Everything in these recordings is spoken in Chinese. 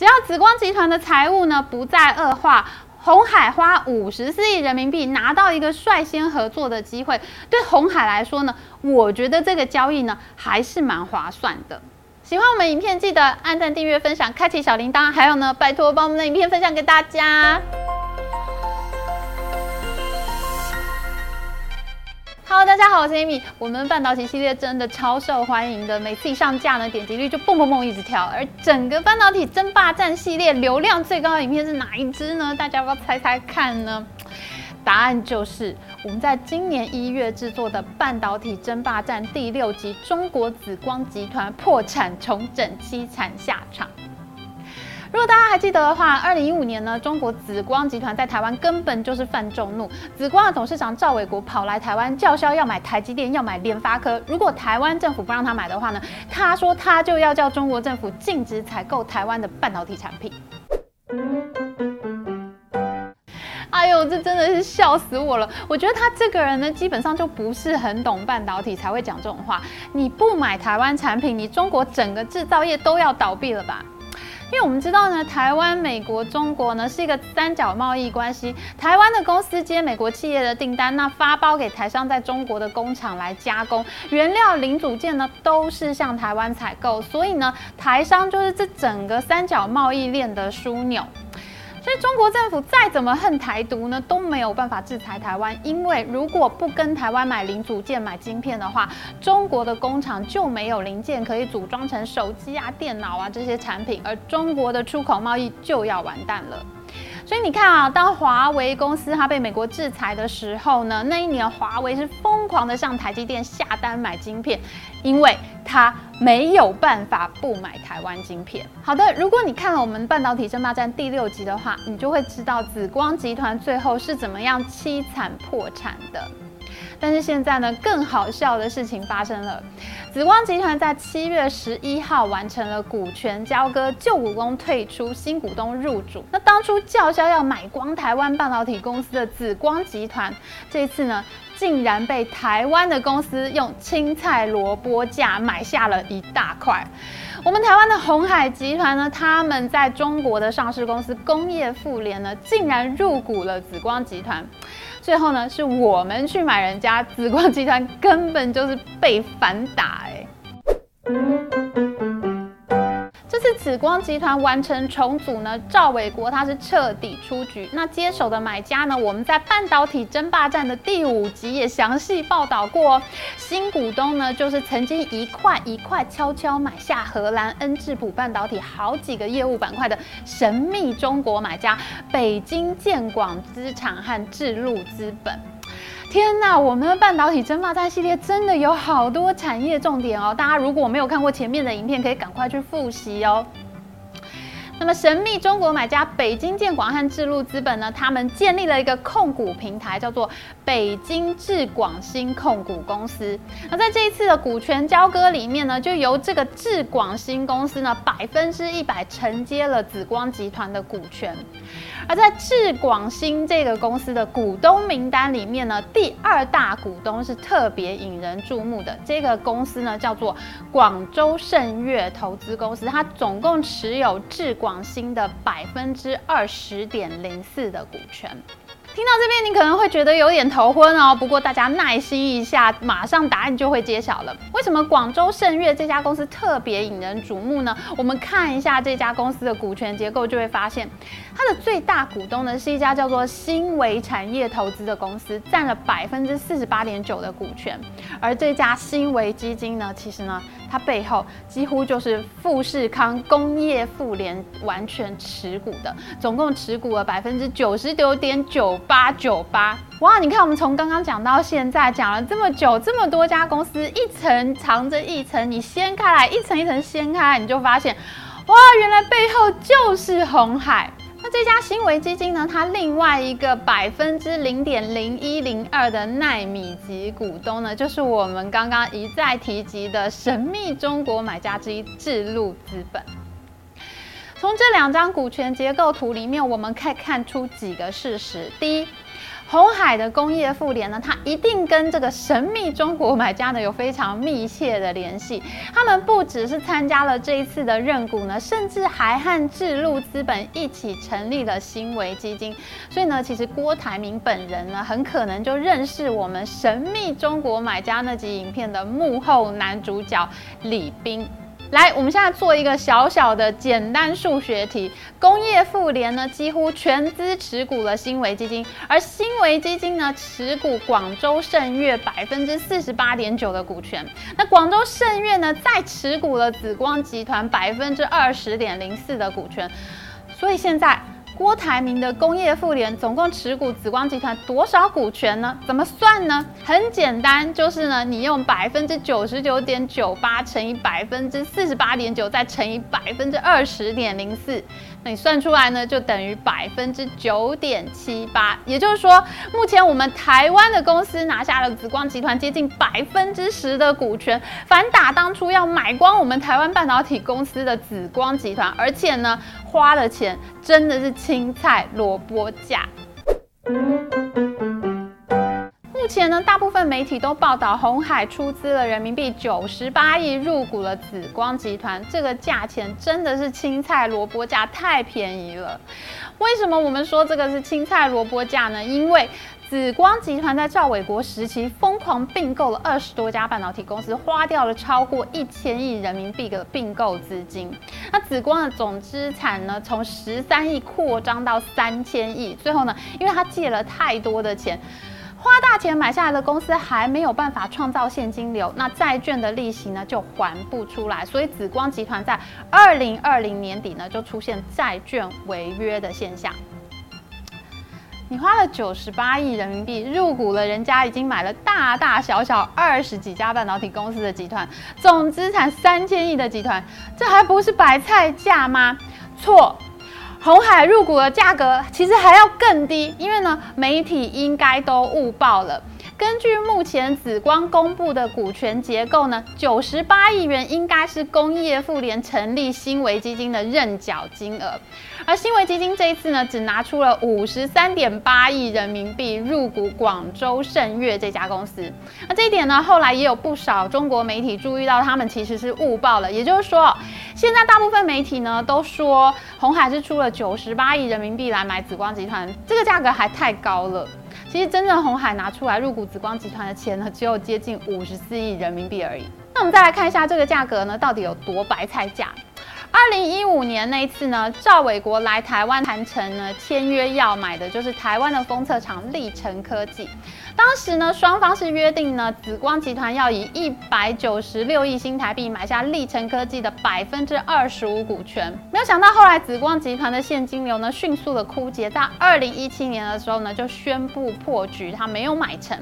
只要紫光集团的财务呢不再恶化，红海花五十四亿人民币拿到一个率先合作的机会，对红海来说呢，我觉得这个交易呢还是蛮划算的。喜欢我们影片，记得按赞、订阅、分享、开启小铃铛，还有呢，拜托帮我们的影片分享给大家。好大家好，我是 Amy。我们半导体系列真的超受欢迎的，每次一上架呢，点击率就蹦蹦蹦一直跳。而整个半导体争霸战系列流量最高的影片是哪一支呢？大家要不要猜猜看呢？答案就是我们在今年一月制作的《半导体争霸战》第六集《中国紫光集团破产重整，凄惨下场》。如果大家还记得的话，二零一五年呢，中国紫光集团在台湾根本就是犯众怒。紫光的董事长赵伟国跑来台湾叫嚣，要买台积电，要买联发科。如果台湾政府不让他买的话呢，他说他就要叫中国政府禁止采购台湾的半导体产品。哎呦，这真的是笑死我了！我觉得他这个人呢，基本上就不是很懂半导体才会讲这种话。你不买台湾产品，你中国整个制造业都要倒闭了吧？因为我们知道呢，台湾、美国、中国呢是一个三角贸易关系。台湾的公司接美国企业的订单，那发包给台商在中国的工厂来加工，原料、零组件呢都是向台湾采购，所以呢，台商就是这整个三角贸易链的枢纽。所以中国政府再怎么恨台独呢，都没有办法制裁台湾，因为如果不跟台湾买零组件、买晶片的话，中国的工厂就没有零件可以组装成手机啊、电脑啊这些产品，而中国的出口贸易就要完蛋了。所以你看啊，当华为公司它被美国制裁的时候呢，那一年华为是疯狂的向台积电下单买晶片，因为它没有办法不买台湾晶片。好的，如果你看了我们半导体争霸战第六集的话，你就会知道紫光集团最后是怎么样凄惨破产的。但是现在呢，更好笑的事情发生了。紫光集团在七月十一号完成了股权交割，旧股东退出，新股东入主。那当初叫嚣要买光台湾半导体公司的紫光集团，这次呢，竟然被台湾的公司用青菜萝卜价买下了一大块。我们台湾的鸿海集团呢，他们在中国的上市公司工业富联呢，竟然入股了紫光集团。最后呢，是我们去买人家紫光集团，根本就是被反打哎、紫光集团完成重组呢，赵伟国他是彻底出局。那接手的买家呢，我们在半导体争霸战的第五集也详细报道过。新股东呢，就是曾经一块一块悄悄买下荷兰恩智浦半导体好几个业务板块的神秘中国买家北京建广资产和智路资本。天呐，我们的半导体争霸战系列真的有好多产业重点哦！大家如果没有看过前面的影片，可以赶快去复习哦。那么神秘中国买家北京建广和智路资本呢，他们建立了一个控股平台，叫做北京智广新控股公司。那在这一次的股权交割里面呢，就由这个智广新公司呢，百分之一百承接了紫光集团的股权。而在智广新这个公司的股东名单里面呢，第二大股东是特别引人注目的。这个公司呢，叫做广州盛悦投资公司，它总共持有智广。广新的百分之二十点零四的股权，听到这边你可能会觉得有点头昏哦。不过大家耐心一下，马上答案就会揭晓了。为什么广州盛悦这家公司特别引人瞩目呢？我们看一下这家公司的股权结构，就会发现它的最大股东呢是一家叫做新维产业投资的公司，占了百分之四十八点九的股权。而这家新维基金呢，其实呢。它背后几乎就是富士康工业富联完全持股的，总共持股了百分之九十九点九八九八。哇，你看我们从刚刚讲到现在，讲了这么久，这么多家公司，一层藏着一层，你掀开来，一层一层掀开来，你就发现，哇，原来背后就是红海。那这家新维基金呢？它另外一个百分之零点零一零二的奈米级股东呢，就是我们刚刚一再提及的神秘中国买家之一智路资本。从这两张股权结构图里面，我们可以看出几个事实：第一，红海的工业妇联呢，它一定跟这个神秘中国买家呢有非常密切的联系。他们不只是参加了这一次的认股呢，甚至还和智路资本一起成立了新维基金。所以呢，其实郭台铭本人呢，很可能就认识我们神秘中国买家那集影片的幕后男主角李斌。来，我们现在做一个小小的简单数学题。工业妇联呢，几乎全资持股了新维基金，而新维基金呢，持股广州盛越百分之四十八点九的股权。那广州盛越呢，再持股了紫光集团百分之二十点零四的股权。所以现在。郭台铭的工业妇联总共持股紫光集团多少股权呢？怎么算呢？很简单，就是呢，你用百分之九十九点九八乘以百分之四十八点九，再乘以百分之二十点零四，那你算出来呢，就等于百分之九点七八。也就是说，目前我们台湾的公司拿下了紫光集团接近百分之十的股权，反打当初要买光我们台湾半导体公司的紫光集团，而且呢，花的钱真的是。青菜萝卜价。目前呢，大部分媒体都报道红海出资了人民币九十八亿入股了紫光集团，这个价钱真的是青菜萝卜价，太便宜了。为什么我们说这个是青菜萝卜价呢？因为紫光集团在赵伟国时期疯狂并购了二十多家半导体公司，花掉了超过一千亿人民币的并购资金。那紫光的总资产呢，从十三亿扩张到三千亿。最后呢，因为他借了太多的钱，花大钱买下来的公司还没有办法创造现金流，那债券的利息呢就还不出来。所以紫光集团在二零二零年底呢就出现债券违约的现象。你花了九十八亿人民币入股了人家已经买了大大小小二十几家半导体公司的集团，总资产三千亿的集团，这还不是白菜价吗？错，红海入股的价格其实还要更低，因为呢，媒体应该都误报了。根据目前紫光公布的股权结构呢，九十八亿元应该是工业妇联成立新维基金的认缴金额，而新维基金这一次呢，只拿出了五十三点八亿人民币入股广州盛悦这家公司。那这一点呢，后来也有不少中国媒体注意到，他们其实是误报了。也就是说，现在大部分媒体呢都说红海是出了九十八亿人民币来买紫光集团，这个价格还太高了。其实真正红海拿出来入股紫光集团的钱呢，只有接近五十四亿人民币而已。那我们再来看一下这个价格呢，到底有多白菜价？二零一五年那一次呢，赵伟国来台湾谈成呢，签约要买的就是台湾的封测厂力成科技。当时呢，双方是约定呢，紫光集团要以一百九十六亿新台币买下立成科技的百分之二十五股权。没有想到后来紫光集团的现金流呢，迅速的枯竭，在二零一七年的时候呢，就宣布破局，他没有买成。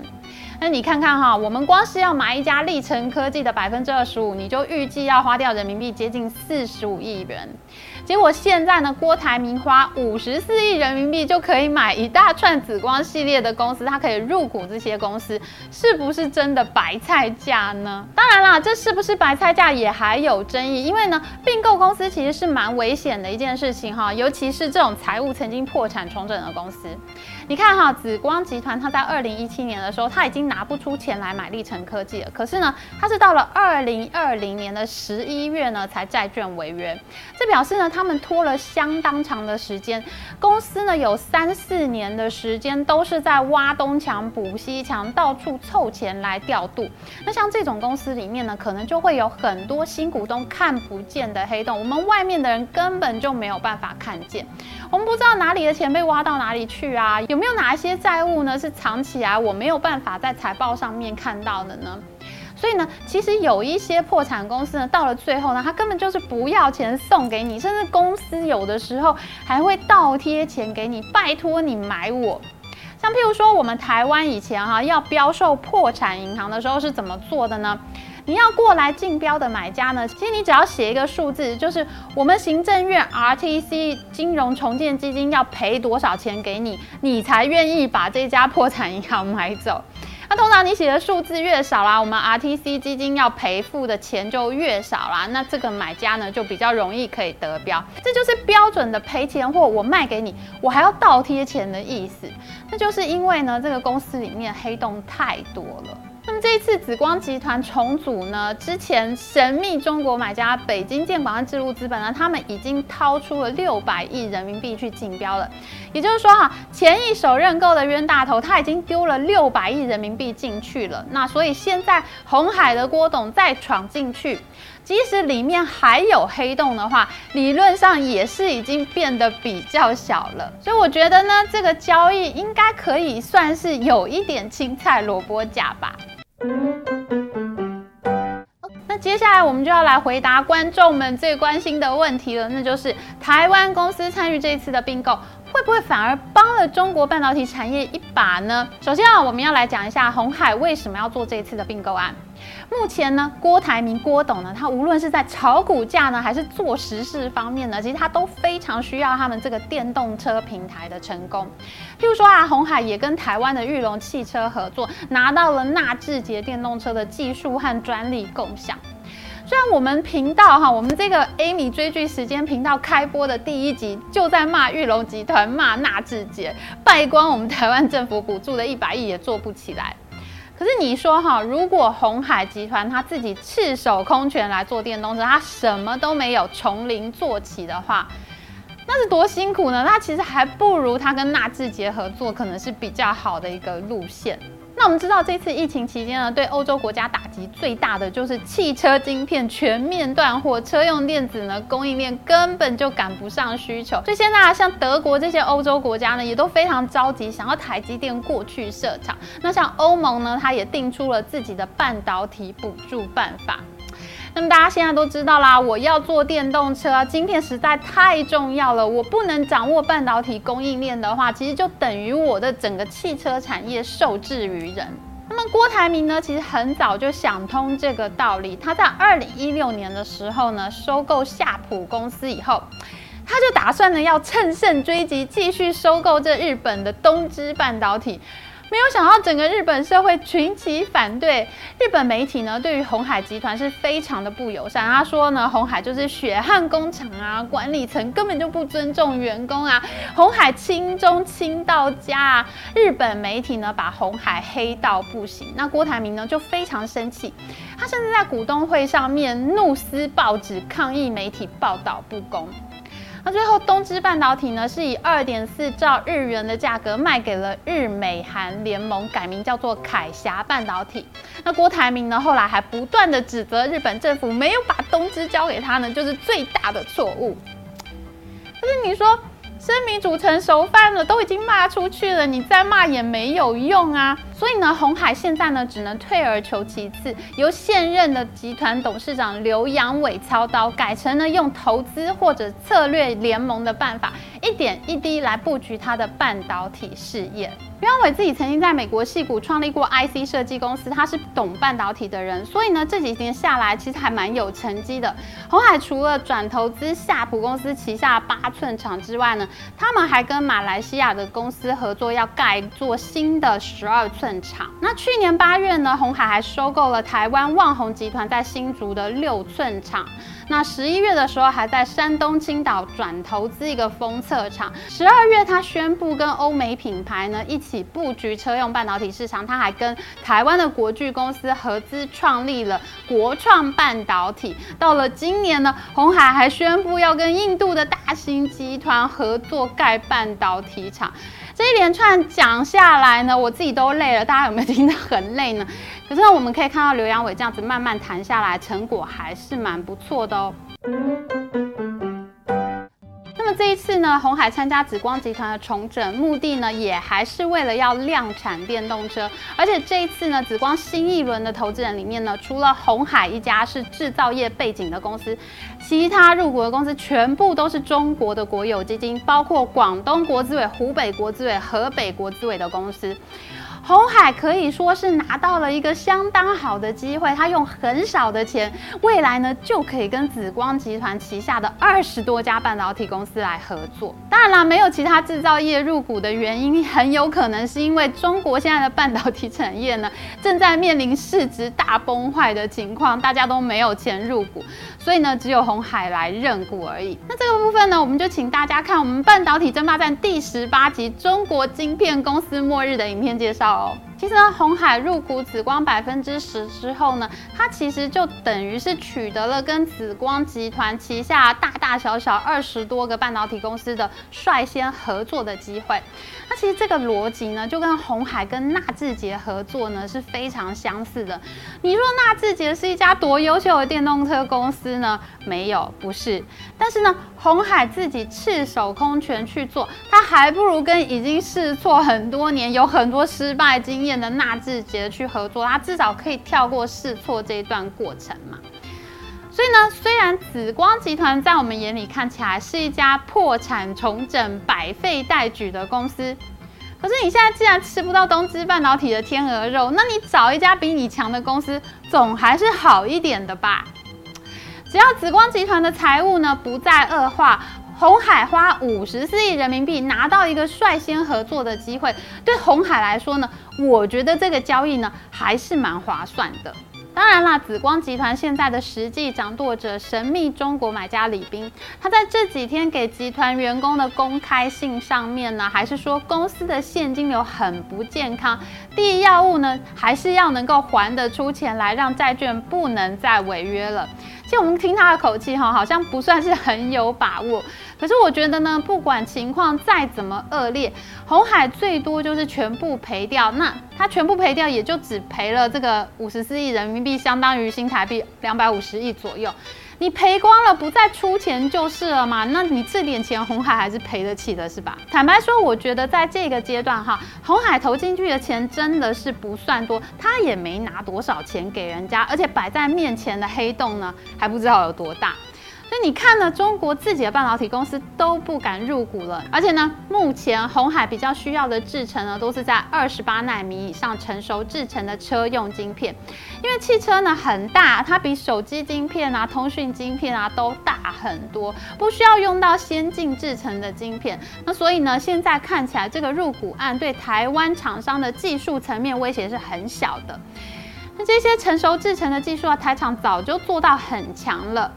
那你看看哈，我们光是要买一家力成科技的百分之二十五，你就预计要花掉人民币接近四十五亿元。结果现在呢，郭台铭花五十四亿人民币就可以买一大串紫光系列的公司，他可以入股这些公司，是不是真的白菜价呢？当然啦，这是不是白菜价也还有争议，因为呢，并购公司其实是蛮危险的一件事情哈，尤其是这种财务曾经破产重整的公司。你看哈，紫光集团它在二零一七年的时候，它已经拿不出钱来买力成科技了。可是呢，它是到了二零二零年的十一月呢，才债券违约。这表示呢，他们拖了相当长的时间。公司呢，有三四年的时间都是在挖东墙补西墙，到处凑钱来调度。那像这种公司里面呢，可能就会有很多新股东看不见的黑洞，我们外面的人根本就没有办法看见。我们不知道哪里的钱被挖到哪里去啊？有没有哪一些债务呢是藏起来，我没有办法在财报上面看到的呢？所以呢，其实有一些破产公司呢，到了最后呢，他根本就是不要钱送给你，甚至公司有的时候还会倒贴钱给你，拜托你买我。像譬如说，我们台湾以前哈、要标售破产银行的时候是怎么做的呢？你要过来竞标的买家呢，其实你只要写一个数字，就是我们行政院 RTC 金融重建基金要赔多少钱给你，你才愿意把这家破产银行买走。那通常你写的数字越少啦，我们 RTC 基金要赔付的钱就越少啦。那这个买家呢，就比较容易可以得标。这就是标准的赔钱货，我卖给你，我还要倒贴钱的意思。那就是因为呢，这个公司里面黑洞太多了。那么这一次紫光集团重组呢，之前神秘中国买家北京建广和智路资本呢，他们已经掏出了六百亿人民币去竞标了。也就是说哈，前一手认购的冤大头他已经丢了六百亿人民币进去了。那所以现在红海的郭董再闯进去，即使里面还有黑洞的话，理论上也是已经变得比较小了。所以我觉得呢，这个交易应该可以算是有一点青菜萝卜价吧。那接下来我们就要来回答观众们最关心的问题了，那就是台湾公司参与这一次的并购，会不会反而帮了中国半导体产业一把呢？首先啊，我们要来讲一下鸿海为什么要做这一次的并购案。目前呢，郭台铭郭董呢，他无论是在炒股价呢，还是做实事方面呢，其实他都非常需要他们这个电动车平台的成功。譬如说啊，鸿海也跟台湾的裕隆汽车合作，拿到了纳智捷电动车的技术和专利共享。虽然我们频道哈，我们这个 Amy 追剧时间频道开播的第一集就在骂玉龙集团，骂纳智捷，败光我们台湾政府补助的一百亿也做不起来。可是你说哈，如果红海集团他自己赤手空拳来做电动车，他什么都没有，从零做起的话，那是多辛苦呢？那其实还不如他跟纳智捷合作，可能是比较好的一个路线。那我们知道，这次疫情期间呢，对欧洲国家打击最大的就是汽车晶片全面断货，车用电子呢供应链根本就赶不上需求。所以现在啊，像德国这些欧洲国家呢，也都非常着急，想要台积电过去设厂。那像欧盟呢，它也定出了自己的半导体补助办法。那么大家现在都知道啦，我要做电动车，晶片实在太重要了。我不能掌握半导体供应链的话，其实就等于我的整个汽车产业受制于人。那么郭台铭呢，其实很早就想通这个道理。他在二零一六年的时候呢，收购夏普公司以后，他就打算呢要乘胜追击，继续收购这日本的东芝半导体。没有想到，整个日本社会群起反对。日本媒体呢，对于红海集团是非常的不友善。他说呢，红海就是血汗工厂啊，管理层根本就不尊重员工啊，红海亲中亲到家啊。日本媒体呢，把红海黑到不行。那郭台铭呢，就非常生气，他甚至在股东会上面怒撕报纸，抗议媒体报道不公。那最后，东芝半导体呢，是以二点四兆日元的价格卖给了日美韩联盟，改名叫做凯霞半导体。那郭台铭呢，后来还不断的指责日本政府没有把东芝交给他呢，就是最大的错误。可是你说，生米煮成熟饭了，都已经骂出去了，你再骂也没有用啊。所以呢，红海现在呢，只能退而求其次，由现任的集团董事长刘阳伟操刀，改成呢用投资或者策略联盟的办法，一点一滴来布局他的半导体事业。刘扬伟自己曾经在美国矽谷创立过 IC 设计公司，他是懂半导体的人，所以呢这几年下来其实还蛮有成绩的。红海除了转投资夏普公司旗下八寸厂之外呢，他们还跟马来西亚的公司合作，要盖做新的十二寸。厂。那去年八月呢，红海还收购了台湾旺宏集团在新竹的六寸厂。那十一月的时候，还在山东青岛转投资一个封测厂。十二月，他宣布跟欧美品牌呢一起布局车用半导体市场。他还跟台湾的国巨公司合资创立了国创半导体。到了今年呢，鸿海还宣布要跟印度的大型集团合作盖半导体厂。这一连串讲下来呢，我自己都累了。大家有没有听得很累呢？可是呢，我们可以看到刘阳伟这样子慢慢谈下来，成果还是蛮不错的哦。这一次呢，红海参加紫光集团的重整，目的呢也还是为了要量产电动车。而且这一次呢，紫光新一轮的投资人里面呢，除了红海一家是制造业背景的公司，其他入股的公司全部都是中国的国有基金，包括广东国资委、湖北国资委、河北国资委的公司。鸿海可以说是拿到了一个相当好的机会，他用很少的钱，未来呢就可以跟紫光集团旗下的二十多家半导体公司来合作。当然啦，没有其他制造业入股的原因，很有可能是因为中国现在的半导体产业呢正在面临市值大崩坏的情况，大家都没有钱入股，所以呢只有红海来认股而已。那这个部分呢，我们就请大家看我们半导体争霸战第十八集《中国晶片公司末日》的影片介绍哦。其实呢，红海入股紫光百分之十之后呢，它其实就等于是取得了跟紫光集团旗下大大小小二十多个半导体公司的率先合作的机会。那其实这个逻辑呢，就跟红海跟纳智捷合作呢是非常相似的。你说纳智捷是一家多优秀的电动车公司呢？没有，不是。但是呢，红海自己赤手空拳去做，他还不如跟已经试错很多年、有很多失败经验的纳智捷去合作，他至少可以跳过试错这一段过程嘛。所以呢，虽然紫光集团在我们眼里看起来是一家破产重整、百废待举的公司，可是你现在既然吃不到东芝半导体的天鹅肉，那你找一家比你强的公司，总还是好一点的吧？只要紫光集团的财务呢不再恶化，鸿海花五十四亿人民币拿到一个率先合作的机会，对鸿海来说呢，我觉得这个交易呢还是蛮划算的。当然啦，紫光集团现在的实际掌舵者神秘中国买家李斌，他在这几天给集团员工的公开信上面呢，还是说公司的现金流很不健康，第一要务呢，还是要能够还得出钱来，让债券不能再违约了。其实我们听他的口气哈，好像不算是很有把握。可是我觉得呢，不管情况再怎么恶劣，红海最多就是全部赔掉。那他全部赔掉，也就只赔了这个五十四亿人民币，相当于新台币两百五十亿左右。你赔光了，不再出钱就是了嘛？那你这点钱，红海还是赔得起的，是吧？坦白说，我觉得在这个阶段哈，红海投进去的钱真的是不算多，他也没拿多少钱给人家，而且摆在面前的黑洞呢，还不知道有多大。所以你看呢，中国自己的半导体公司都不敢入股了，而且呢，目前红海比较需要的制程呢，都是在二十八纳米以上成熟制程的车用晶片，因为汽车呢很大，它比手机晶片啊、通讯晶片啊都大很多，不需要用到先进制程的晶片。那所以呢，现在看起来这个入股案对台湾厂商的技术层面威胁是很小的。那这些成熟制程的技术啊，台厂早就做到很强了。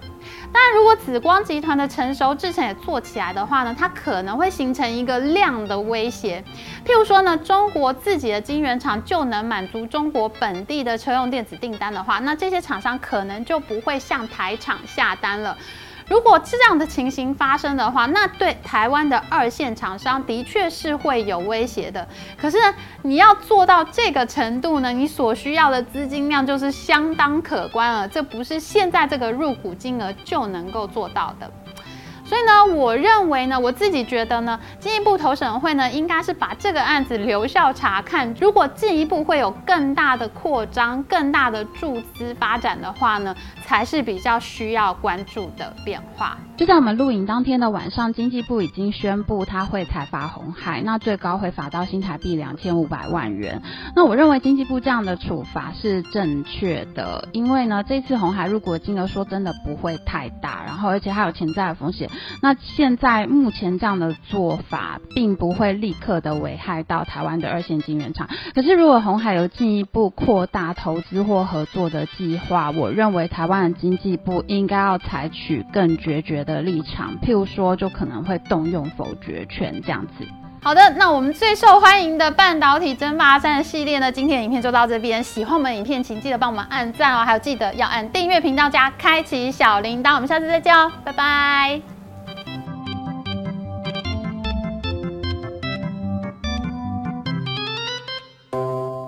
但，如果紫光集团的成熟制程也做起来的话呢，它可能会形成一个量的威胁。譬如说呢，中国自己的晶圆厂就能满足中国本地的车用电子订单的话，那这些厂商可能就不会向台厂下单了。如果这样的情形发生的话，那对台湾的二线厂商的确是会有威胁的。可是，你要做到这个程度呢，你所需要的资金量就是相当可观了。这不是现在这个入股金额就能够做到的。所以呢，我认为呢，我自己觉得呢，进一步投审会呢，应该是把这个案子留校查看。如果进一步会有更大的扩张、更大的注资发展的话呢，才是比较需要关注的变化。就在我们录影当天的晚上，经济部已经宣布他会裁罚红海，那最高会罚到新台币两千五百万元。那我认为经济部这样的处罚是正确的，因为呢，这次红海入股的金额说真的不会太大，然后而且还有潜在的风险。那现在目前这样的做法，并不会立刻的危害到台湾的二线晶圆厂。可是如果红海有进一步扩大投资或合作的计划，我认为台湾的经济部应该要采取更决绝的的立场，譬如说，就可能会动用否决权这样子。好的，那我们最受欢迎的半导体争霸战系列呢，今天的影片就到这边。喜欢我们影片，请记得帮我们按赞哦，还有记得要按订阅频道加开启小铃铛。我们下次再见哦，拜拜。